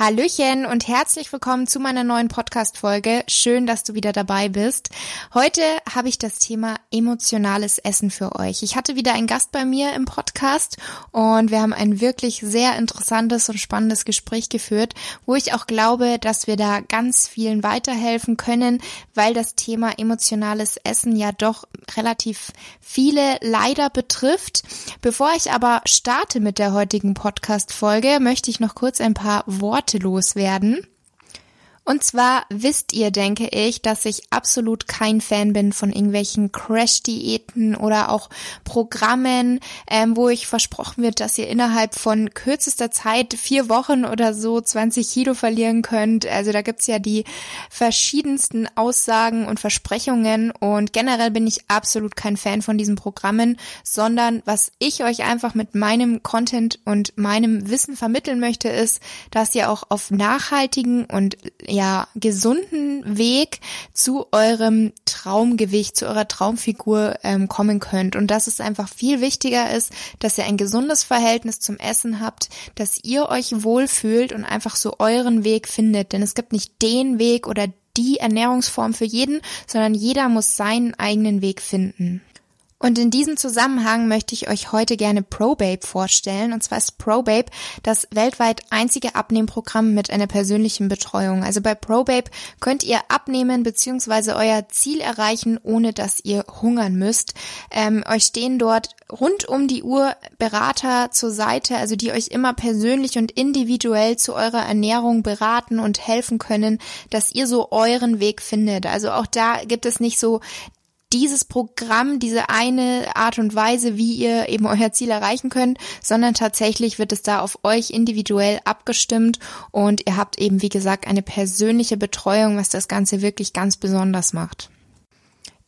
Hallöchen und herzlich willkommen zu meiner neuen Podcast-Folge. Schön, dass du wieder dabei bist. Heute habe ich das Thema emotionales Essen für euch. Ich hatte wieder einen Gast bei mir im Podcast und wir haben ein wirklich sehr interessantes und spannendes Gespräch geführt, wo ich auch glaube, dass wir da ganz vielen weiterhelfen können, weil das Thema emotionales Essen ja doch relativ viele leider betrifft. Bevor ich aber starte mit der heutigen Podcast-Folge, möchte ich noch kurz ein paar Worte Worte loswerden. Und zwar wisst ihr, denke ich, dass ich absolut kein Fan bin von irgendwelchen Crash-Diäten oder auch Programmen, ähm, wo ich versprochen wird, dass ihr innerhalb von kürzester Zeit, vier Wochen oder so, 20 Kilo verlieren könnt. Also da gibt's ja die verschiedensten Aussagen und Versprechungen und generell bin ich absolut kein Fan von diesen Programmen, sondern was ich euch einfach mit meinem Content und meinem Wissen vermitteln möchte, ist, dass ihr auch auf nachhaltigen und ja, ja, gesunden Weg zu eurem Traumgewicht, zu eurer Traumfigur ähm, kommen könnt. Und dass es einfach viel wichtiger ist, dass ihr ein gesundes Verhältnis zum Essen habt, dass ihr euch wohlfühlt und einfach so euren Weg findet. Denn es gibt nicht den Weg oder die Ernährungsform für jeden, sondern jeder muss seinen eigenen Weg finden. Und in diesem Zusammenhang möchte ich euch heute gerne ProBabe vorstellen. Und zwar ist ProBabe das weltweit einzige Abnehmprogramm mit einer persönlichen Betreuung. Also bei ProBabe könnt ihr abnehmen bzw. euer Ziel erreichen, ohne dass ihr hungern müsst. Ähm, euch stehen dort rund um die Uhr Berater zur Seite, also die euch immer persönlich und individuell zu eurer Ernährung beraten und helfen können, dass ihr so euren Weg findet. Also auch da gibt es nicht so dieses Programm, diese eine Art und Weise, wie ihr eben euer Ziel erreichen könnt, sondern tatsächlich wird es da auf euch individuell abgestimmt und ihr habt eben, wie gesagt, eine persönliche Betreuung, was das Ganze wirklich ganz besonders macht.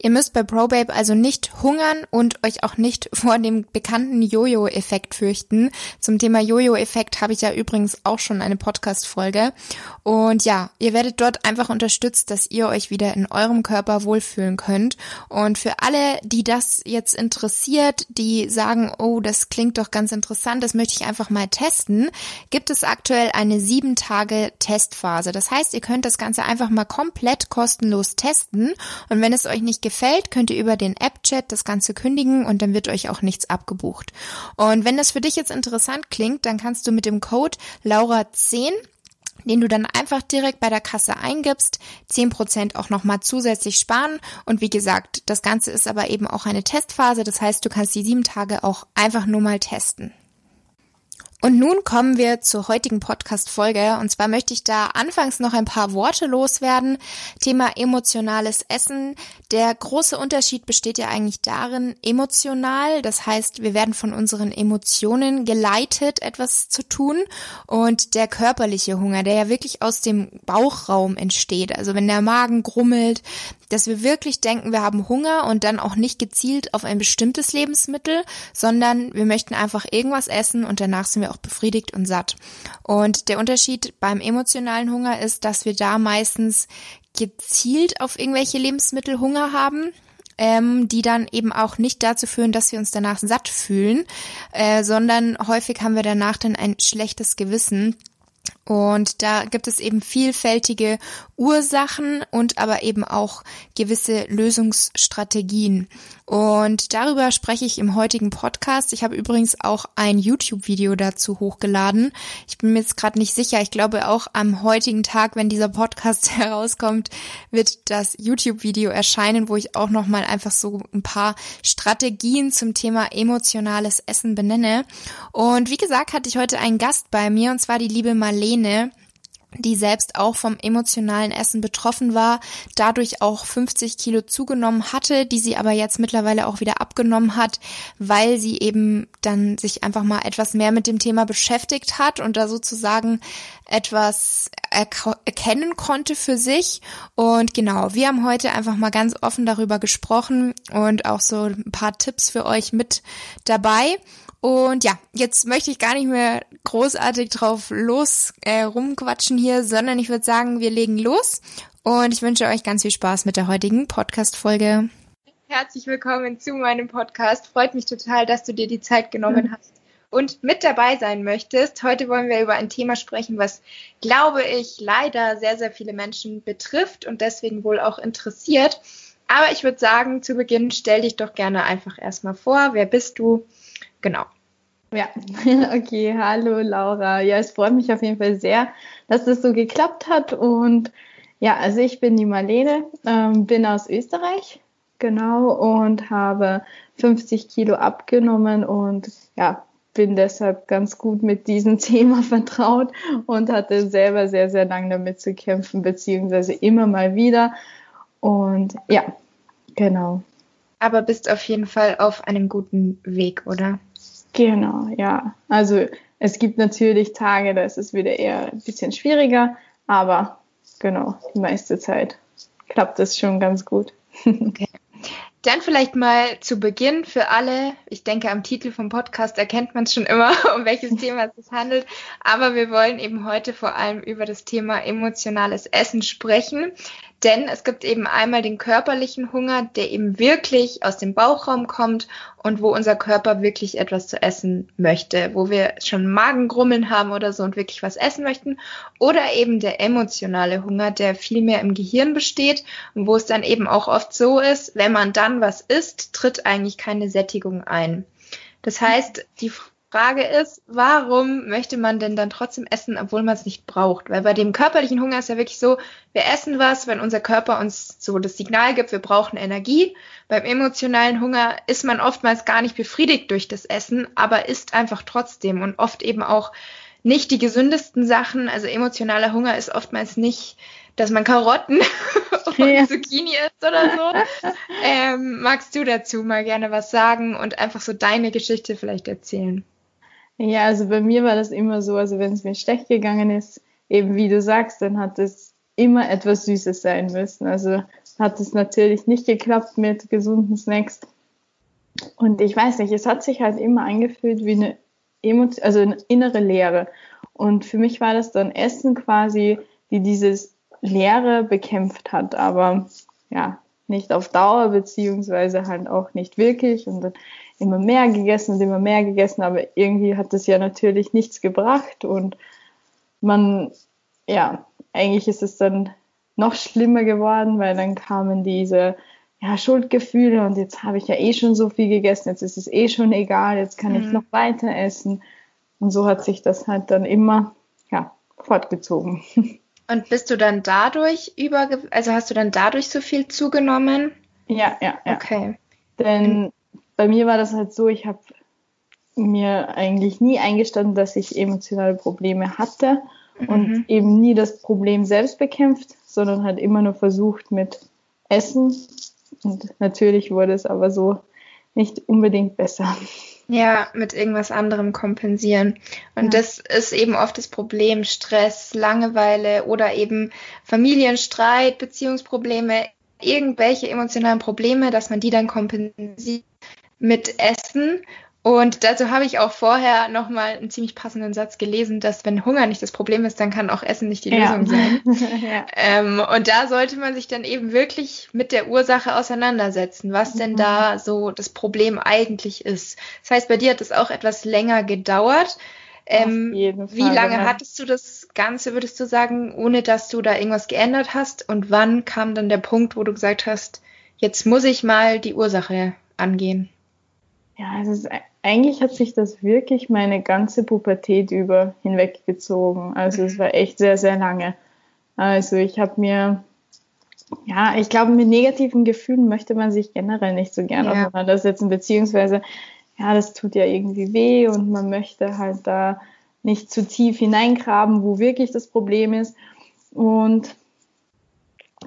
Ihr müsst bei ProBabe also nicht hungern und euch auch nicht vor dem bekannten Jojo-Effekt fürchten. Zum Thema Jojo-Effekt habe ich ja übrigens auch schon eine Podcast-Folge. Und ja, ihr werdet dort einfach unterstützt, dass ihr euch wieder in eurem Körper wohlfühlen könnt. Und für alle, die das jetzt interessiert, die sagen, oh, das klingt doch ganz interessant, das möchte ich einfach mal testen, gibt es aktuell eine sieben Tage Testphase. Das heißt, ihr könnt das Ganze einfach mal komplett kostenlos testen. Und wenn es euch nicht könnt ihr über den App-Chat das Ganze kündigen und dann wird euch auch nichts abgebucht. Und wenn das für dich jetzt interessant klingt, dann kannst du mit dem Code Laura10 den du dann einfach direkt bei der Kasse eingibst, 10% auch nochmal zusätzlich sparen. Und wie gesagt, das Ganze ist aber eben auch eine Testphase. Das heißt, du kannst die sieben Tage auch einfach nur mal testen. Und nun kommen wir zur heutigen Podcast-Folge. Und zwar möchte ich da anfangs noch ein paar Worte loswerden. Thema emotionales Essen. Der große Unterschied besteht ja eigentlich darin, emotional. Das heißt, wir werden von unseren Emotionen geleitet, etwas zu tun. Und der körperliche Hunger, der ja wirklich aus dem Bauchraum entsteht. Also wenn der Magen grummelt, dass wir wirklich denken, wir haben Hunger und dann auch nicht gezielt auf ein bestimmtes Lebensmittel, sondern wir möchten einfach irgendwas essen und danach sind wir auch befriedigt und satt. Und der Unterschied beim emotionalen Hunger ist, dass wir da meistens gezielt auf irgendwelche Lebensmittel Hunger haben ähm, die dann eben auch nicht dazu führen, dass wir uns danach satt fühlen, äh, sondern häufig haben wir danach dann ein schlechtes Gewissen und da gibt es eben vielfältige Ursachen und aber eben auch gewisse Lösungsstrategien. Und darüber spreche ich im heutigen Podcast. Ich habe übrigens auch ein YouTube-Video dazu hochgeladen. Ich bin mir jetzt gerade nicht sicher. Ich glaube auch am heutigen Tag, wenn dieser Podcast herauskommt, wird das YouTube-Video erscheinen, wo ich auch nochmal einfach so ein paar Strategien zum Thema emotionales Essen benenne. Und wie gesagt, hatte ich heute einen Gast bei mir und zwar die liebe Marlene die selbst auch vom emotionalen Essen betroffen war, dadurch auch 50 Kilo zugenommen hatte, die sie aber jetzt mittlerweile auch wieder abgenommen hat, weil sie eben dann sich einfach mal etwas mehr mit dem Thema beschäftigt hat und da sozusagen etwas erkennen konnte für sich. Und genau, wir haben heute einfach mal ganz offen darüber gesprochen und auch so ein paar Tipps für euch mit dabei. Und ja, jetzt möchte ich gar nicht mehr großartig drauf los äh, rumquatschen hier, sondern ich würde sagen, wir legen los und ich wünsche euch ganz viel Spaß mit der heutigen Podcast-Folge. Herzlich willkommen zu meinem Podcast. Freut mich total, dass du dir die Zeit genommen mhm. hast und mit dabei sein möchtest. Heute wollen wir über ein Thema sprechen, was, glaube ich, leider sehr, sehr viele Menschen betrifft und deswegen wohl auch interessiert. Aber ich würde sagen, zu Beginn stell dich doch gerne einfach erstmal vor. Wer bist du? Genau. Ja, okay, hallo Laura. Ja, es freut mich auf jeden Fall sehr, dass das so geklappt hat. Und ja, also ich bin die Marlene, ähm, bin aus Österreich, genau, und habe 50 Kilo abgenommen und ja, bin deshalb ganz gut mit diesem Thema vertraut und hatte selber sehr, sehr lange damit zu kämpfen, beziehungsweise immer mal wieder. Und ja, genau. Aber bist auf jeden Fall auf einem guten Weg, oder? Genau, ja. Also es gibt natürlich Tage, da ist es wieder eher ein bisschen schwieriger, aber genau, die meiste Zeit klappt es schon ganz gut. Okay. Dann vielleicht mal zu Beginn für alle. Ich denke, am Titel vom Podcast erkennt man es schon immer, um welches Thema es sich handelt. Aber wir wollen eben heute vor allem über das Thema emotionales Essen sprechen. Denn es gibt eben einmal den körperlichen Hunger, der eben wirklich aus dem Bauchraum kommt und wo unser Körper wirklich etwas zu essen möchte, wo wir schon Magengrummeln haben oder so und wirklich was essen möchten. Oder eben der emotionale Hunger, der viel mehr im Gehirn besteht und wo es dann eben auch oft so ist, wenn man dann was isst, tritt eigentlich keine Sättigung ein. Das heißt, die Frage ist, warum möchte man denn dann trotzdem essen, obwohl man es nicht braucht? Weil bei dem körperlichen Hunger ist ja wirklich so, wir essen was, wenn unser Körper uns so das Signal gibt, wir brauchen Energie. Beim emotionalen Hunger ist man oftmals gar nicht befriedigt durch das Essen, aber isst einfach trotzdem und oft eben auch nicht die gesündesten Sachen. Also emotionaler Hunger ist oftmals nicht, dass man Karotten und ja. Zucchini isst oder so. Ähm, magst du dazu mal gerne was sagen und einfach so deine Geschichte vielleicht erzählen? Ja, also bei mir war das immer so, also wenn es mir schlecht gegangen ist, eben wie du sagst, dann hat es immer etwas Süßes sein müssen. Also hat es natürlich nicht geklappt mit gesunden Snacks. Und ich weiß nicht, es hat sich halt immer angefühlt wie eine, Emotion, also eine innere Leere. Und für mich war das dann Essen quasi, die dieses Leere bekämpft hat, aber ja, nicht auf Dauer, beziehungsweise halt auch nicht wirklich. Und dann immer mehr gegessen und immer mehr gegessen, aber irgendwie hat das ja natürlich nichts gebracht und man, ja, eigentlich ist es dann noch schlimmer geworden, weil dann kamen diese ja, Schuldgefühle und jetzt habe ich ja eh schon so viel gegessen, jetzt ist es eh schon egal, jetzt kann mhm. ich noch weiter essen. Und so hat sich das halt dann immer ja, fortgezogen. Und bist du dann dadurch über, also hast du dann dadurch so viel zugenommen? Ja, ja, ja. Okay. Denn bei mir war das halt so, ich habe mir eigentlich nie eingestanden, dass ich emotionale Probleme hatte mhm. und eben nie das Problem selbst bekämpft, sondern halt immer nur versucht mit Essen. Und natürlich wurde es aber so nicht unbedingt besser. Ja, mit irgendwas anderem kompensieren. Und ja. das ist eben oft das Problem, Stress, Langeweile oder eben Familienstreit, Beziehungsprobleme, irgendwelche emotionalen Probleme, dass man die dann kompensiert mit Essen. Und dazu habe ich auch vorher nochmal einen ziemlich passenden Satz gelesen, dass wenn Hunger nicht das Problem ist, dann kann auch Essen nicht die ja. Lösung sein. ja. ähm, und da sollte man sich dann eben wirklich mit der Ursache auseinandersetzen, was denn da mhm. so das Problem eigentlich ist. Das heißt, bei dir hat es auch etwas länger gedauert. Ähm, wie lange genau. hattest du das Ganze, würdest du sagen, ohne dass du da irgendwas geändert hast? Und wann kam dann der Punkt, wo du gesagt hast, jetzt muss ich mal die Ursache angehen? Ja, also es, eigentlich hat sich das wirklich meine ganze Pubertät über hinweggezogen. Also es war echt sehr, sehr lange. Also ich habe mir, ja, ich glaube, mit negativen Gefühlen möchte man sich generell nicht so gerne ja. auseinandersetzen, beziehungsweise, ja, das tut ja irgendwie weh und man möchte halt da nicht zu tief hineingraben, wo wirklich das Problem ist. Und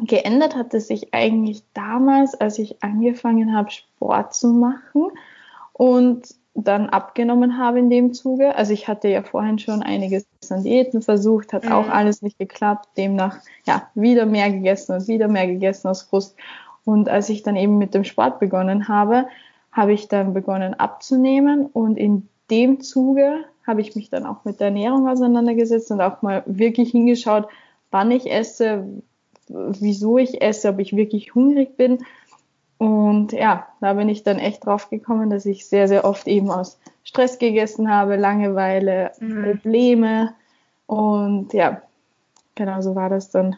geändert hat es sich eigentlich damals, als ich angefangen habe, Sport zu machen und dann abgenommen habe in dem Zuge. Also ich hatte ja vorhin schon einiges an Diäten versucht, hat mhm. auch alles nicht geklappt. Demnach ja wieder mehr gegessen und wieder mehr gegessen aus Frust. Und als ich dann eben mit dem Sport begonnen habe, habe ich dann begonnen abzunehmen und in dem Zuge habe ich mich dann auch mit der Ernährung auseinandergesetzt und auch mal wirklich hingeschaut, wann ich esse, wieso ich esse, ob ich wirklich hungrig bin und ja, da bin ich dann echt drauf gekommen, dass ich sehr, sehr oft eben aus Stress gegessen habe, Langeweile, mhm. Probleme. Und ja, genau so war das dann.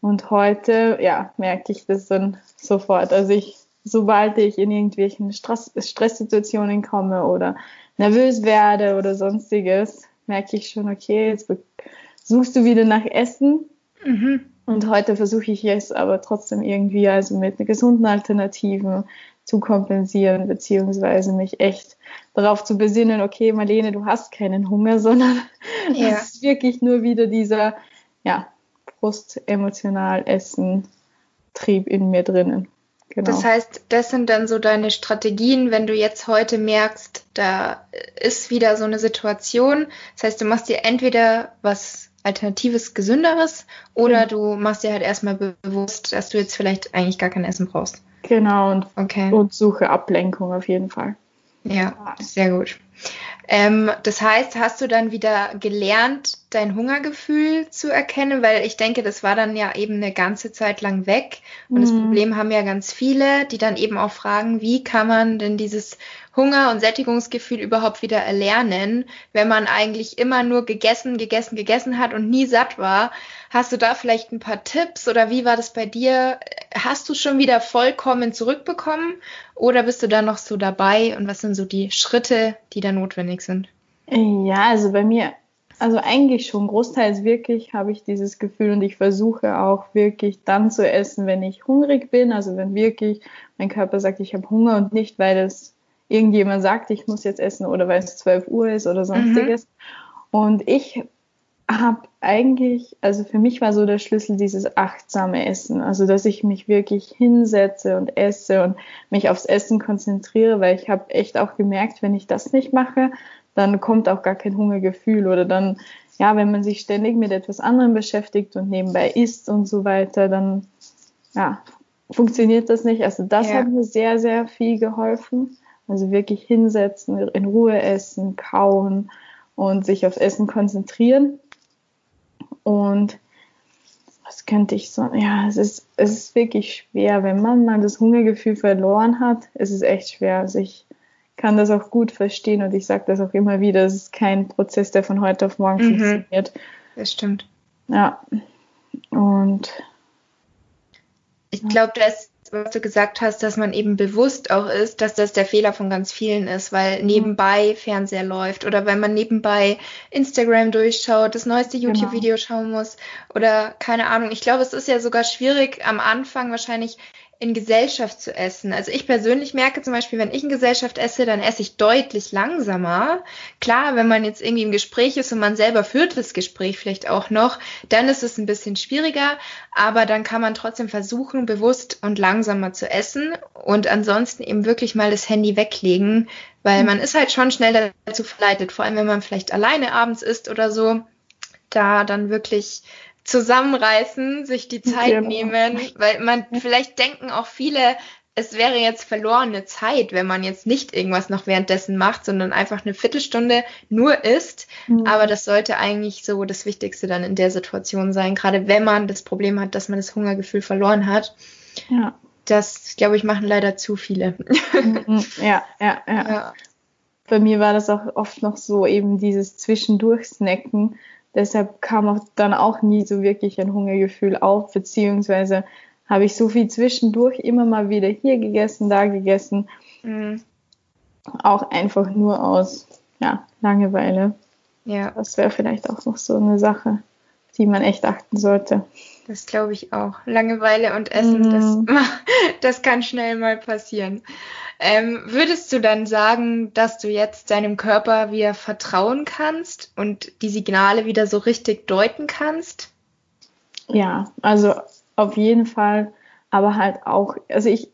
Und heute, ja, merke ich das dann sofort. Also ich, sobald ich in irgendwelchen Stress, Stresssituationen komme oder nervös werde oder sonstiges, merke ich schon, okay, jetzt suchst du wieder nach Essen. Mhm. Und heute versuche ich es aber trotzdem irgendwie also mit gesunden Alternativen zu kompensieren, beziehungsweise mich echt darauf zu besinnen, okay, Marlene, du hast keinen Hunger, sondern ja. es ist wirklich nur wieder dieser, ja, Brust emotional Essen Trieb in mir drinnen. Genau. Das heißt, das sind dann so deine Strategien, wenn du jetzt heute merkst, da ist wieder so eine Situation. Das heißt, du machst dir entweder was alternatives, gesünderes oder mhm. du machst dir halt erstmal bewusst, dass du jetzt vielleicht eigentlich gar kein Essen brauchst. Genau, und, okay. und suche Ablenkung auf jeden Fall. Ja, sehr gut. Ähm, das heißt, hast du dann wieder gelernt, dein Hungergefühl zu erkennen? Weil ich denke, das war dann ja eben eine ganze Zeit lang weg. Und mhm. das Problem haben ja ganz viele, die dann eben auch fragen, wie kann man denn dieses Hunger- und Sättigungsgefühl überhaupt wieder erlernen, wenn man eigentlich immer nur gegessen, gegessen, gegessen hat und nie satt war. Hast du da vielleicht ein paar Tipps oder wie war das bei dir? Hast du schon wieder vollkommen zurückbekommen oder bist du da noch so dabei und was sind so die Schritte, die da notwendig sind? Ja, also bei mir, also eigentlich schon großteils wirklich habe ich dieses Gefühl und ich versuche auch wirklich dann zu essen, wenn ich hungrig bin, also wenn wirklich mein Körper sagt, ich habe Hunger und nicht, weil es irgendjemand sagt, ich muss jetzt essen oder weil es 12 Uhr ist oder sonstiges. Mhm. Und ich habe eigentlich, also für mich war so der Schlüssel dieses achtsame Essen, also dass ich mich wirklich hinsetze und esse und mich aufs Essen konzentriere, weil ich habe echt auch gemerkt, wenn ich das nicht mache, dann kommt auch gar kein Hungergefühl oder dann, ja, wenn man sich ständig mit etwas anderem beschäftigt und nebenbei isst und so weiter, dann, ja, funktioniert das nicht. Also das ja. hat mir sehr, sehr viel geholfen. Also wirklich hinsetzen, in Ruhe essen, kauen und sich aufs Essen konzentrieren. Und was könnte ich so? Ja, es ist, es ist wirklich schwer, wenn man mal das Hungergefühl verloren hat. Es ist echt schwer. Also ich kann das auch gut verstehen und ich sage das auch immer wieder. Es ist kein Prozess, der von heute auf morgen mhm. funktioniert. Das stimmt. Ja. Und ich glaube, das was du gesagt hast, dass man eben bewusst auch ist, dass das der Fehler von ganz vielen ist, weil mhm. nebenbei Fernseher läuft oder wenn man nebenbei Instagram durchschaut, das neueste genau. YouTube-Video schauen muss oder keine Ahnung. Ich glaube, es ist ja sogar schwierig am Anfang wahrscheinlich in Gesellschaft zu essen. Also ich persönlich merke zum Beispiel, wenn ich in Gesellschaft esse, dann esse ich deutlich langsamer. Klar, wenn man jetzt irgendwie im Gespräch ist und man selber führt das Gespräch vielleicht auch noch, dann ist es ein bisschen schwieriger, aber dann kann man trotzdem versuchen, bewusst und langsamer zu essen und ansonsten eben wirklich mal das Handy weglegen, weil man ist halt schon schnell dazu verleitet, vor allem wenn man vielleicht alleine abends isst oder so, da dann wirklich zusammenreißen, sich die Zeit genau. nehmen, weil man vielleicht denken auch viele, es wäre jetzt verlorene Zeit, wenn man jetzt nicht irgendwas noch währenddessen macht, sondern einfach eine Viertelstunde nur isst. Mhm. Aber das sollte eigentlich so das Wichtigste dann in der Situation sein, gerade wenn man das Problem hat, dass man das Hungergefühl verloren hat. Ja. Das, glaube ich, machen leider zu viele. Mhm. Ja, ja, ja, ja. Bei mir war das auch oft noch so eben dieses Zwischendurch-Snacken Deshalb kam auch dann auch nie so wirklich ein Hungergefühl auf, beziehungsweise habe ich so viel zwischendurch immer mal wieder hier gegessen, da gegessen. Mhm. Auch einfach nur aus ja, Langeweile. Ja. Das wäre vielleicht auch noch so eine Sache, die man echt achten sollte. Das glaube ich auch. Langeweile und Essen, mhm. das, das kann schnell mal passieren. Ähm, würdest du dann sagen, dass du jetzt deinem Körper wieder vertrauen kannst und die Signale wieder so richtig deuten kannst? Ja, also auf jeden Fall, aber halt auch, also ich,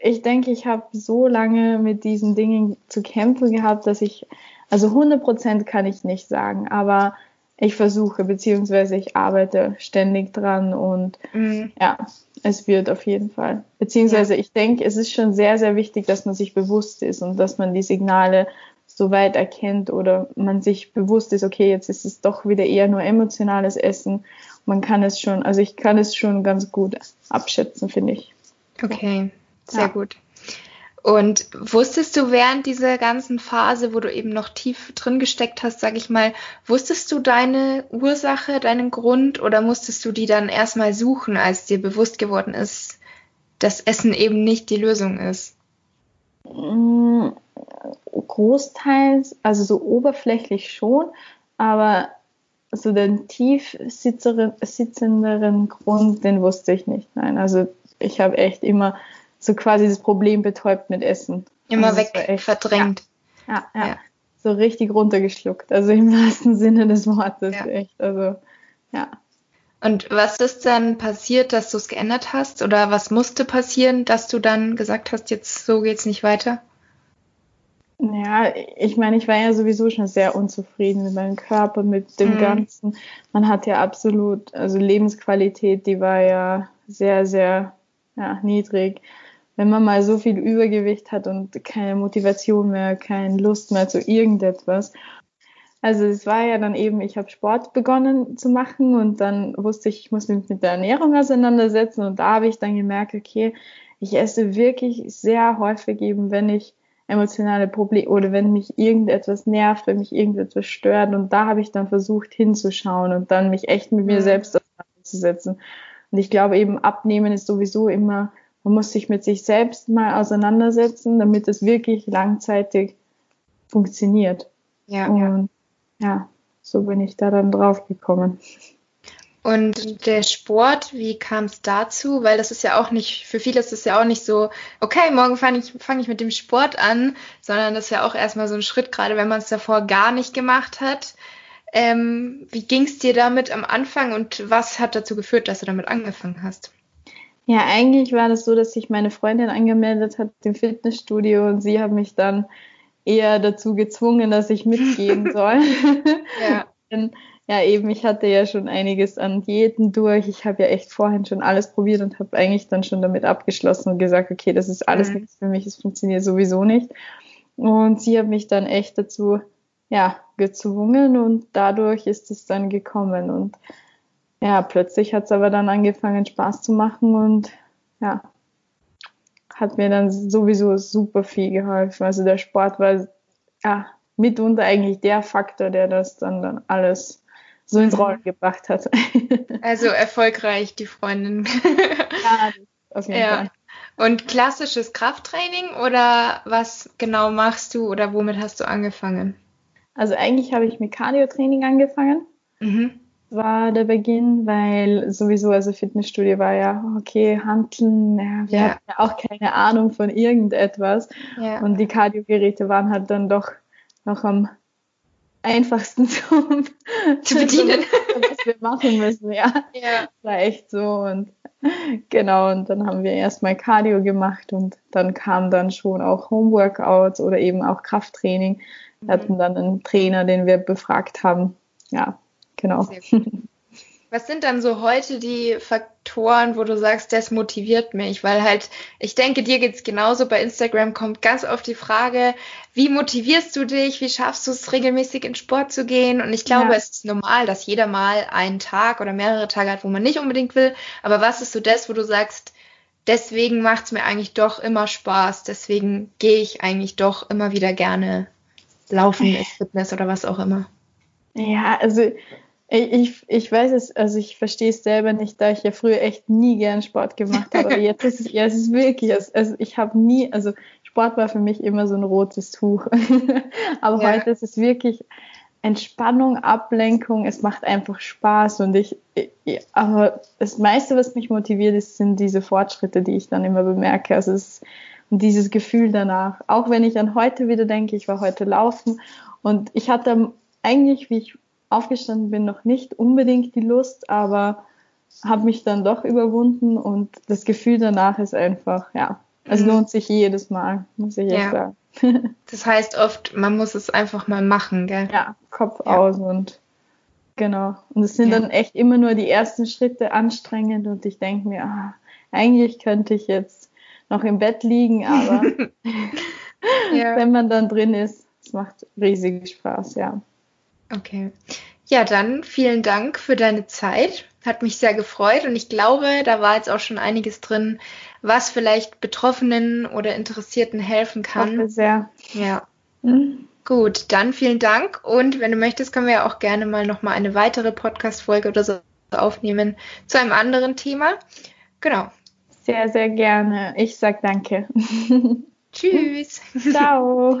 ich denke, ich habe so lange mit diesen Dingen zu kämpfen gehabt, dass ich, also 100 Prozent kann ich nicht sagen, aber ich versuche, beziehungsweise ich arbeite ständig dran und mhm. ja, es wird auf jeden Fall. Beziehungsweise ja. ich denke, es ist schon sehr, sehr wichtig, dass man sich bewusst ist und dass man die Signale so weit erkennt oder man sich bewusst ist, okay, jetzt ist es doch wieder eher nur emotionales Essen. Man kann es schon, also ich kann es schon ganz gut abschätzen, finde ich. Okay, sehr ja. gut. Und wusstest du während dieser ganzen Phase, wo du eben noch tief drin gesteckt hast, sag ich mal, wusstest du deine Ursache, deinen Grund oder musstest du die dann erstmal suchen, als dir bewusst geworden ist, dass Essen eben nicht die Lösung ist? Mm, großteils, also so oberflächlich schon, aber so den tief sitzenderen Grund, den wusste ich nicht. Nein, also ich habe echt immer so quasi das Problem betäubt mit Essen. Immer also weg, echt, verdrängt. Ja, ja, ja, So richtig runtergeschluckt. Also im wahrsten Sinne des Wortes. Ja. Echt. Also, ja. Und was ist dann passiert, dass du es geändert hast? Oder was musste passieren, dass du dann gesagt hast, jetzt so geht's nicht weiter? Ja, ich meine, ich war ja sowieso schon sehr unzufrieden mit meinem Körper, mit dem mhm. Ganzen. Man hat ja absolut, also Lebensqualität, die war ja sehr, sehr ja, niedrig wenn man mal so viel Übergewicht hat und keine Motivation mehr, keine Lust mehr zu irgendetwas. Also es war ja dann eben, ich habe Sport begonnen zu machen und dann wusste ich, ich muss mich mit der Ernährung auseinandersetzen und da habe ich dann gemerkt, okay, ich esse wirklich sehr häufig eben, wenn ich emotionale Probleme oder wenn mich irgendetwas nervt, wenn mich irgendetwas stört und da habe ich dann versucht hinzuschauen und dann mich echt mit mir mhm. selbst auseinanderzusetzen. Und ich glaube eben, abnehmen ist sowieso immer man muss sich mit sich selbst mal auseinandersetzen, damit es wirklich langzeitig funktioniert. Ja. Und ja, so bin ich da dann drauf gekommen. Und der Sport, wie kam es dazu? Weil das ist ja auch nicht, für viele ist es ja auch nicht so, okay, morgen fange ich, fang ich mit dem Sport an, sondern das ist ja auch erstmal so ein Schritt, gerade wenn man es davor gar nicht gemacht hat. Ähm, wie ging es dir damit am Anfang und was hat dazu geführt, dass du damit angefangen hast? Ja, eigentlich war das so, dass sich meine Freundin angemeldet hat im Fitnessstudio und sie hat mich dann eher dazu gezwungen, dass ich mitgehen soll. ja. Denn, ja, eben, ich hatte ja schon einiges an Diäten durch. Ich habe ja echt vorhin schon alles probiert und habe eigentlich dann schon damit abgeschlossen und gesagt, okay, das ist alles mhm. nichts für mich, es funktioniert sowieso nicht. Und sie hat mich dann echt dazu, ja, gezwungen und dadurch ist es dann gekommen. Und ja, plötzlich hat es aber dann angefangen Spaß zu machen und ja, hat mir dann sowieso super viel geholfen. Also der Sport war ja mitunter eigentlich der Faktor, der das dann, dann alles so ins mhm. Rollen gebracht hat. Also erfolgreich, die Freundin. ja, auf jeden ja. Fall. Und klassisches Krafttraining oder was genau machst du oder womit hast du angefangen? Also eigentlich habe ich mit Cardio-Training angefangen. Mhm war der Beginn, weil sowieso, also Fitnessstudio war ja, okay, Handeln, ja, wir ja. hatten ja auch keine Ahnung von irgendetwas. Ja. Und die Kardiogeräte waren halt dann doch noch am einfachsten zum, zu bedienen. was wir machen müssen, ja. ja. War echt so und genau, und dann haben wir erstmal Cardio gemacht und dann kam dann schon auch Homeworkouts oder eben auch Krafttraining. Wir hatten mhm. dann einen Trainer, den wir befragt haben. Ja, Genau. Was sind dann so heute die Faktoren, wo du sagst, das motiviert mich? Weil halt, ich denke, dir geht's genauso. Bei Instagram kommt ganz oft die Frage, wie motivierst du dich? Wie schaffst du es, regelmäßig in Sport zu gehen? Und ich glaube, ja. es ist normal, dass jeder mal einen Tag oder mehrere Tage hat, wo man nicht unbedingt will. Aber was ist so das, wo du sagst, deswegen macht's mir eigentlich doch immer Spaß. Deswegen gehe ich eigentlich doch immer wieder gerne laufen, Fitness oder was auch immer. Ja, also ich, ich weiß es, also ich verstehe es selber nicht, da ich ja früher echt nie gern Sport gemacht habe. Aber jetzt ist es, ja, es ist wirklich, also ich habe nie, also Sport war für mich immer so ein rotes Tuch. aber ja. heute ist es wirklich Entspannung, Ablenkung, es macht einfach Spaß und ich, ich, aber das meiste, was mich motiviert ist, sind diese Fortschritte, die ich dann immer bemerke. Also es ist dieses Gefühl danach. Auch wenn ich an heute wieder denke, ich war heute laufen und ich hatte eigentlich, wie ich aufgestanden bin, noch nicht unbedingt die Lust, aber habe mich dann doch überwunden und das Gefühl danach ist einfach, ja, Also mhm. lohnt sich jedes Mal, muss ich echt sagen. das heißt oft, man muss es einfach mal machen, gell? Ja, Kopf ja. aus und genau. Und es sind ja. dann echt immer nur die ersten Schritte anstrengend und ich denke mir, ah, eigentlich könnte ich jetzt noch im Bett liegen, aber ja. wenn man dann drin ist, es macht riesig Spaß, ja. Okay. Ja, dann vielen Dank für deine Zeit. Hat mich sehr gefreut und ich glaube, da war jetzt auch schon einiges drin, was vielleicht Betroffenen oder Interessierten helfen kann. Hoffe sehr. Ja. Mhm. Gut, dann vielen Dank und wenn du möchtest, können wir ja auch gerne mal noch mal eine weitere Podcast Folge oder so aufnehmen zu einem anderen Thema. Genau. Sehr, sehr gerne. Ich sag danke. Tschüss. Ciao.